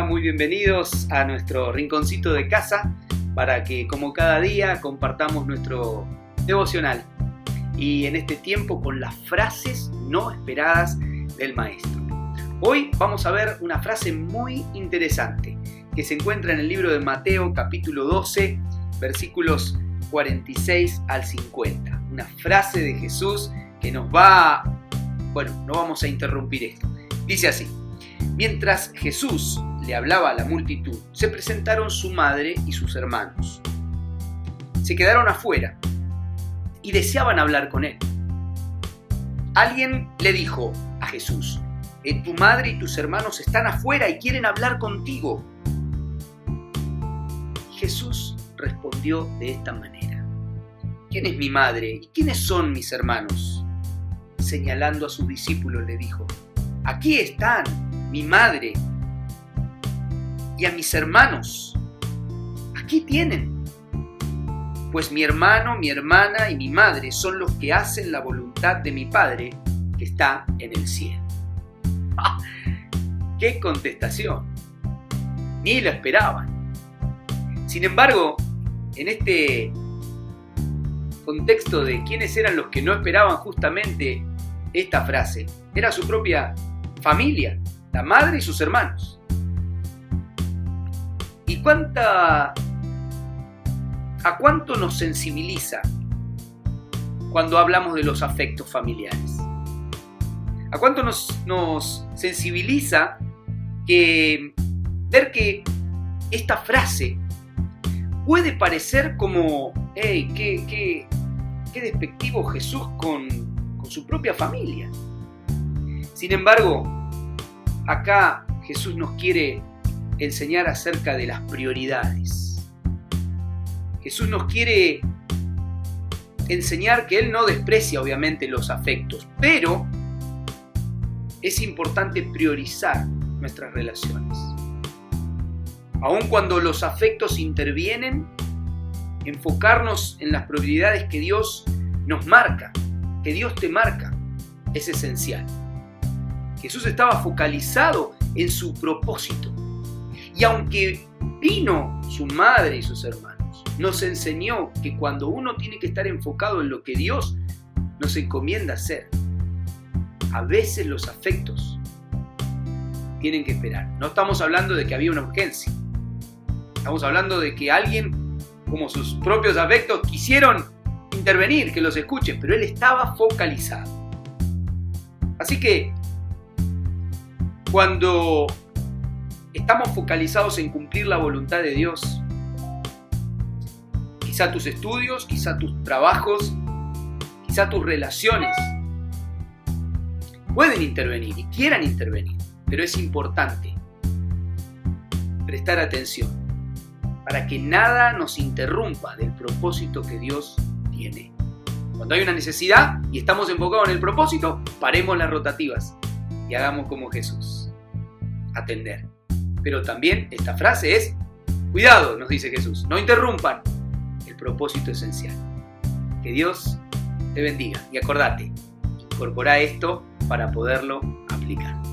muy bienvenidos a nuestro rinconcito de casa para que como cada día compartamos nuestro devocional y en este tiempo con las frases no esperadas del maestro. Hoy vamos a ver una frase muy interesante que se encuentra en el libro de Mateo capítulo 12 versículos 46 al 50. Una frase de Jesús que nos va, bueno, no vamos a interrumpir esto. Dice así, mientras Jesús le hablaba a la multitud, se presentaron su madre y sus hermanos. Se quedaron afuera y deseaban hablar con él. Alguien le dijo a Jesús, tu madre y tus hermanos están afuera y quieren hablar contigo. Jesús respondió de esta manera, ¿quién es mi madre y quiénes son mis hermanos? Señalando a sus discípulos le dijo, aquí están mi madre y a mis hermanos. Aquí tienen. Pues mi hermano, mi hermana y mi madre son los que hacen la voluntad de mi Padre que está en el cielo. ¡Qué contestación! Ni lo esperaban. Sin embargo, en este contexto de quiénes eran los que no esperaban justamente esta frase, era su propia familia, la madre y sus hermanos. ¿Y cuánta... ¿A cuánto nos sensibiliza cuando hablamos de los afectos familiares? ¿A cuánto nos, nos sensibiliza que ver que esta frase puede parecer como, hey, qué, qué, qué despectivo Jesús con, con su propia familia? Sin embargo, acá Jesús nos quiere enseñar acerca de las prioridades. Jesús nos quiere enseñar que Él no desprecia obviamente los afectos, pero es importante priorizar nuestras relaciones. Aun cuando los afectos intervienen, enfocarnos en las prioridades que Dios nos marca, que Dios te marca, es esencial. Jesús estaba focalizado en su propósito, y aunque vino su madre y sus hermanos, nos enseñó que cuando uno tiene que estar enfocado en lo que Dios nos encomienda hacer, a veces los afectos tienen que esperar. No estamos hablando de que había una urgencia. Estamos hablando de que alguien, como sus propios afectos, quisieron intervenir, que los escuchen, pero él estaba focalizado. Así que, cuando estamos focalizados en cumplir la voluntad de Dios. Quizá tus estudios, quizá tus trabajos, quizá tus relaciones pueden intervenir y quieran intervenir, pero es importante prestar atención para que nada nos interrumpa del propósito que Dios tiene. Cuando hay una necesidad y estamos enfocados en el propósito, paremos las rotativas y hagamos como Jesús. Atender. Pero también esta frase es, cuidado, nos dice Jesús, no interrumpan el propósito esencial. Que Dios te bendiga y acordate, incorpora esto para poderlo aplicar.